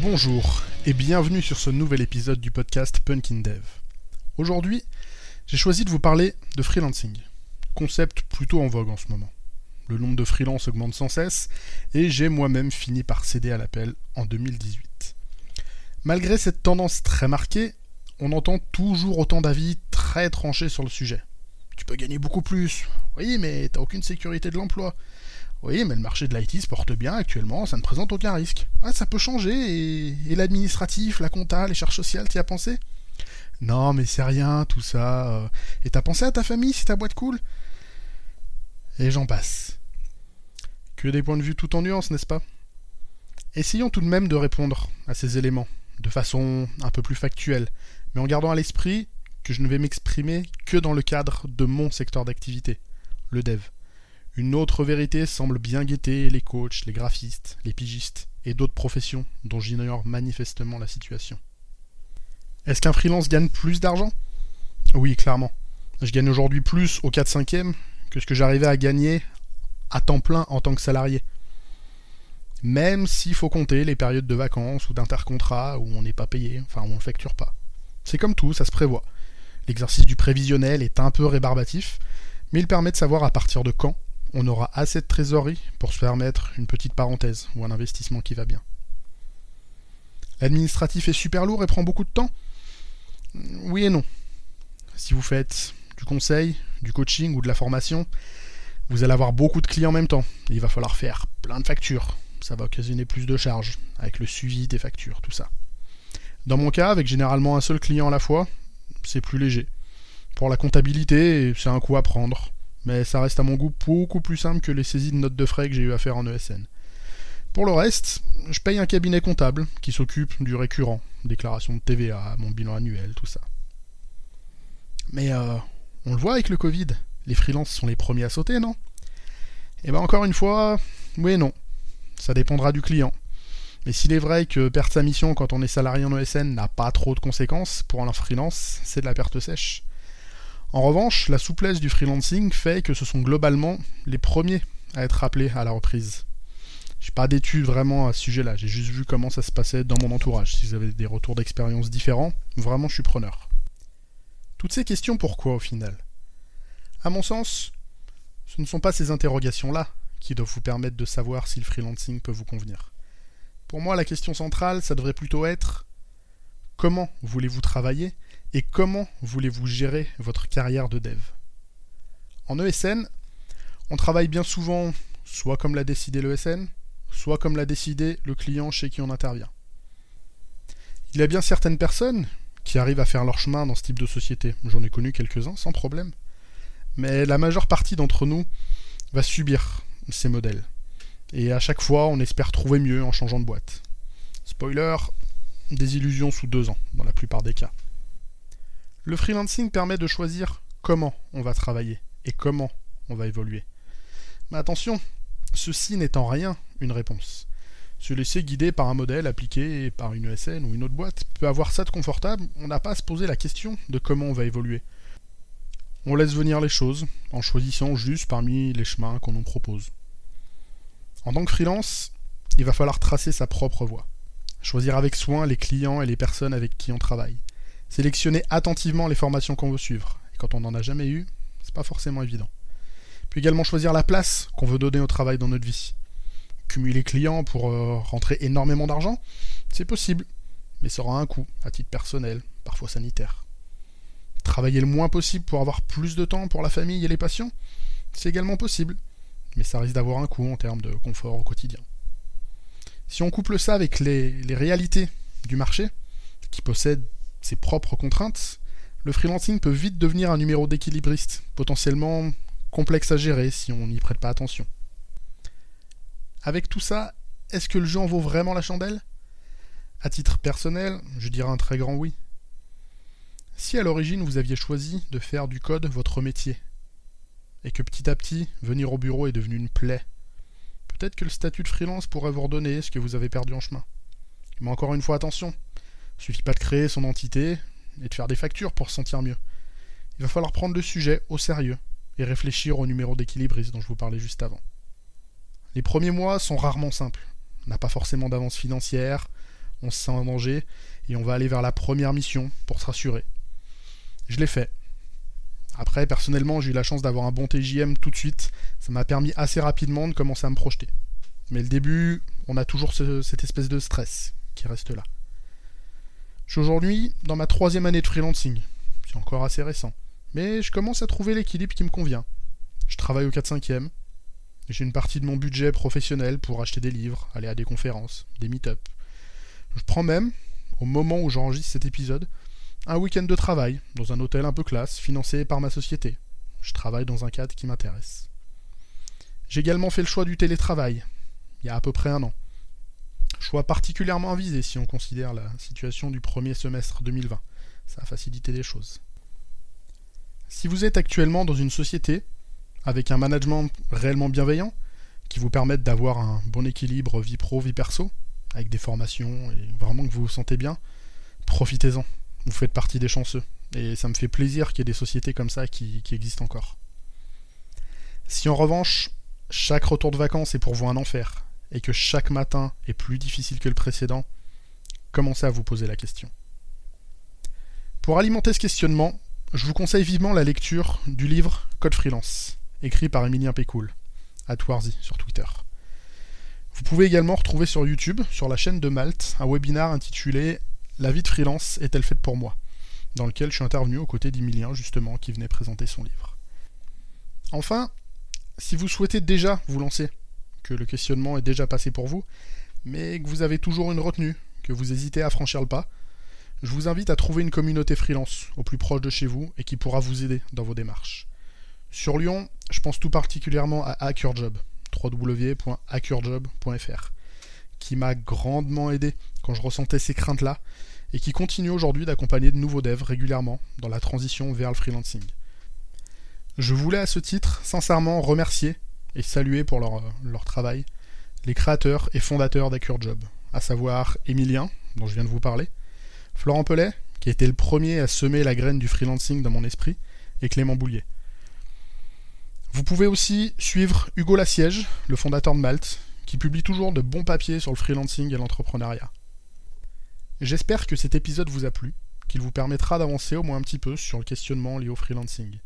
Bonjour et bienvenue sur ce nouvel épisode du podcast Punkin Dev. Aujourd'hui, j'ai choisi de vous parler de freelancing, concept plutôt en vogue en ce moment. Le nombre de freelances augmente sans cesse et j'ai moi-même fini par céder à l'appel en 2018. Malgré cette tendance très marquée, on entend toujours autant d'avis très tranchés sur le sujet. Tu peux gagner beaucoup plus. Oui, mais t'as aucune sécurité de l'emploi. Oui, mais le marché de l'IT se porte bien actuellement, ça ne présente aucun risque. Ça peut changer, et, et l'administratif, la compta, les charges sociales, t'y as pensé? Non, mais c'est rien, tout ça. euh. Et t'as pensé à ta famille si ta boîte coule? Et j'en passe. Que des points de vue tout en nuances, n'est-ce pas? Essayons tout de même de répondre à ces éléments, de façon un peu plus factuelle, mais en gardant à l'esprit que je ne vais m'exprimer que dans le cadre de mon secteur d'activité, le dev. Une autre vérité semble bien guetter les coachs, les graphistes, les pigistes et d'autres professions dont j'ignore manifestement la situation. Est-ce qu'un freelance gagne plus d'argent? Oui, clairement. Je gagne aujourd'hui plus au 4-5e que ce que j'arrivais à gagner à temps plein en tant que salarié. Même s'il faut compter les périodes de vacances ou d'intercontrat où on n'est pas payé, enfin où on ne facture pas. C'est comme tout, ça se prévoit. L'exercice du prévisionnel est un peu rébarbatif, mais il permet de savoir à partir de quand on aura assez de trésorerie pour se permettre une petite parenthèse ou un investissement qui va bien. L'administratif est super lourd et prend beaucoup de temps? Oui et non. Si vous faites du conseil, du coaching ou de la formation, vous allez avoir beaucoup de clients en même temps. Il va falloir faire plein de factures. Ça va occasionner plus de charges, avec le suivi des factures, tout ça. Dans mon cas, avec généralement un seul client à la fois, c'est plus léger. Pour la comptabilité, c'est un coup à prendre, mais ça reste à mon goût beaucoup plus simple que les saisies de notes de frais que j'ai eu à faire en ESN. Pour le reste, je paye un cabinet comptable qui s'occupe du récurrent, déclaration de TVA, mon bilan annuel, tout ça. Mais euh, on le voit avec le Covid, les freelances sont les premiers à sauter, non? Et ben encore une fois, oui et non. Ça dépendra du client. Mais s'il est vrai que perdre sa mission quand on est salarié en ESN n'a pas trop de conséquences, pour un freelance, c'est de la perte sèche. En revanche, la souplesse du freelancing fait que ce sont globalement les premiers à être appelés à la reprise. J'ai pas d'études vraiment à ce sujet-là, j'ai juste vu comment ça se passait dans mon entourage. Si vous avez des retours d'expérience différents, vraiment je suis preneur. Toutes ces questions pourquoi au final? À mon sens, ce ne sont pas ces interrogations-là qui doivent vous permettre de savoir si le freelancing peut vous convenir. Pour moi, la question centrale, ça devrait plutôt être comment voulez-vous travailler? Et comment voulez-vous gérer votre carrière de dev? En ESN, on travaille bien souvent soit comme l'a décidé l'ESN, soit comme l'a décidé le client chez qui on intervient. Il y a bien certaines personnes qui arrivent à faire leur chemin dans ce type de société. J'en ai connu quelques-uns sans problème. Mais la majeure partie d'entre nous va subir ces modèles. Et à chaque fois, on espère trouver mieux en changeant de boîte. Spoiler, des illusions sous deux ans, dans la plupart des cas. Le freelancing permet de choisir comment on va travailler et comment on va évoluer. Mais attention, ceci n'est en rien une réponse. Se laisser guider par un modèle appliqué par une ESN ou une autre boîte peut avoir ça de confortable, on n'a pas à se poser la question de comment on va évoluer. On laisse venir les choses en choisissant juste parmi les chemins qu'on nous propose. En tant que freelance, il va falloir tracer sa propre voie. Choisir avec soin les clients et les personnes avec qui on travaille. Sélectionner attentivement les formations qu'on veut suivre. Et quand on n'en a jamais eu, c'est pas forcément évident. Puis également choisir la place qu'on veut donner au travail dans notre vie. Cumuler clients pour euh, rentrer énormément d'argent, c'est possible, mais ça aura un coût, à titre personnel, parfois sanitaire. Travailler le moins possible pour avoir plus de temps pour la famille et les patients, c'est également possible, mais ça risque d'avoir un coût en termes de confort au quotidien. Si on couple ça avec les, les réalités du marché, qui possède ses propres contraintes, le freelancing peut vite devenir un numéro d'équilibriste, potentiellement complexe à gérer si on n'y prête pas attention. Avec tout ça, est-ce que le jeu en vaut vraiment la chandelle? À titre personnel, je dirais un très grand oui. Si à l'origine vous aviez choisi de faire du code votre métier, et que petit à petit, venir au bureau est devenu une plaie, peut-être que le statut de freelance pourrait vous redonner ce que vous avez perdu en chemin. Mais encore une fois, attention, il suffit pas de créer son entité et de faire des factures pour se sentir mieux. Il va falloir prendre le sujet au sérieux et réfléchir au numéro d'équilibriste dont je vous parlais juste avant. Les premiers mois sont rarement simples. On n'a pas forcément d'avance financière, on se sent en danger et on va aller vers la première mission pour se rassurer. Je l'ai fait. Après, personnellement, j'ai eu la chance d'avoir un bon TJM tout de suite. Ça m'a permis assez rapidement de commencer à me projeter. Mais le début, on a toujours cette espèce de stress qui reste là. Je suis aujourd'hui dans ma troisième année de freelancing. C'est encore assez récent. Mais je commence à trouver l'équilibre qui me convient. Je travaille au 4-5e. J'ai une partie de mon budget professionnel pour acheter des livres, aller à des conférences, des meet-up. Je prends même, au moment où j'enregistre cet épisode, un week-end de travail dans un hôtel un peu classe, financé par ma société. Je travaille dans un cadre qui m'intéresse. J'ai également fait le choix du télétravail, il y a à peu près un an. Choix particulièrement avisé si on considère la situation du premier semestre 2020. Ça a facilité les choses. Si vous êtes actuellement dans une société avec un management réellement bienveillant, qui vous permette d'avoir un bon équilibre vie pro, vie perso, avec des formations et vraiment que vous vous sentez bien, profitez-en. Vous faites partie des chanceux. Et ça me fait plaisir qu'il y ait des sociétés comme ça qui existent encore. Si en revanche, chaque retour de vacances est pour vous un enfer, et que chaque matin est plus difficile que le précédent, commencez à vous poser la question. Pour alimenter ce questionnement, je vous conseille vivement la lecture du livre Code Freelance, écrit par Emilien Pécoul, à Twarzy sur Twitter. Vous pouvez également retrouver sur YouTube, sur la chaîne de Malte, un webinar intitulé La vie de freelance est-elle faite pour moi? dans lequel je suis intervenu aux côtés d'Emilien, justement, qui venait présenter son livre. Enfin, si vous souhaitez déjà vous lancer le questionnement est déjà passé pour vous, mais que vous avez toujours une retenue, que vous hésitez à franchir le pas, je vous invite à trouver une communauté freelance au plus proche de chez vous et qui pourra vous aider dans vos démarches. Sur Lyon, je pense tout particulièrement à HackerJob, www.hackerjob.fr, qui m'a grandement aidé quand je ressentais ces craintes-là et qui continue aujourd'hui d'accompagner de nouveaux devs régulièrement dans la transition vers le freelancing. Je voulais à ce titre sincèrement remercier et saluer pour leur, travail les créateurs et fondateurs d'AccureJob, à savoir Emilien, dont je viens de vous parler, Florent Pellet, qui a été le premier à semer la graine du freelancing dans mon esprit, et Clément Boulier. Vous pouvez aussi suivre Hugo Lassiège, le fondateur de Malte, qui publie toujours de bons papiers sur le freelancing et l'entrepreneuriat. J'espère que cet épisode vous a plu, qu'il vous permettra d'avancer au moins un petit peu sur le questionnement lié au freelancing.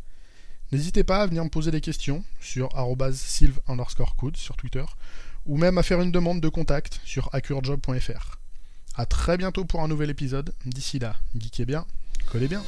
N'hésitez pas à venir me poser des questions sur sylve underscore code sur Twitter ou même à faire une demande de contact sur accurejob.fr. A très bientôt pour un nouvel épisode. D'ici là, geekez bien, collez bien.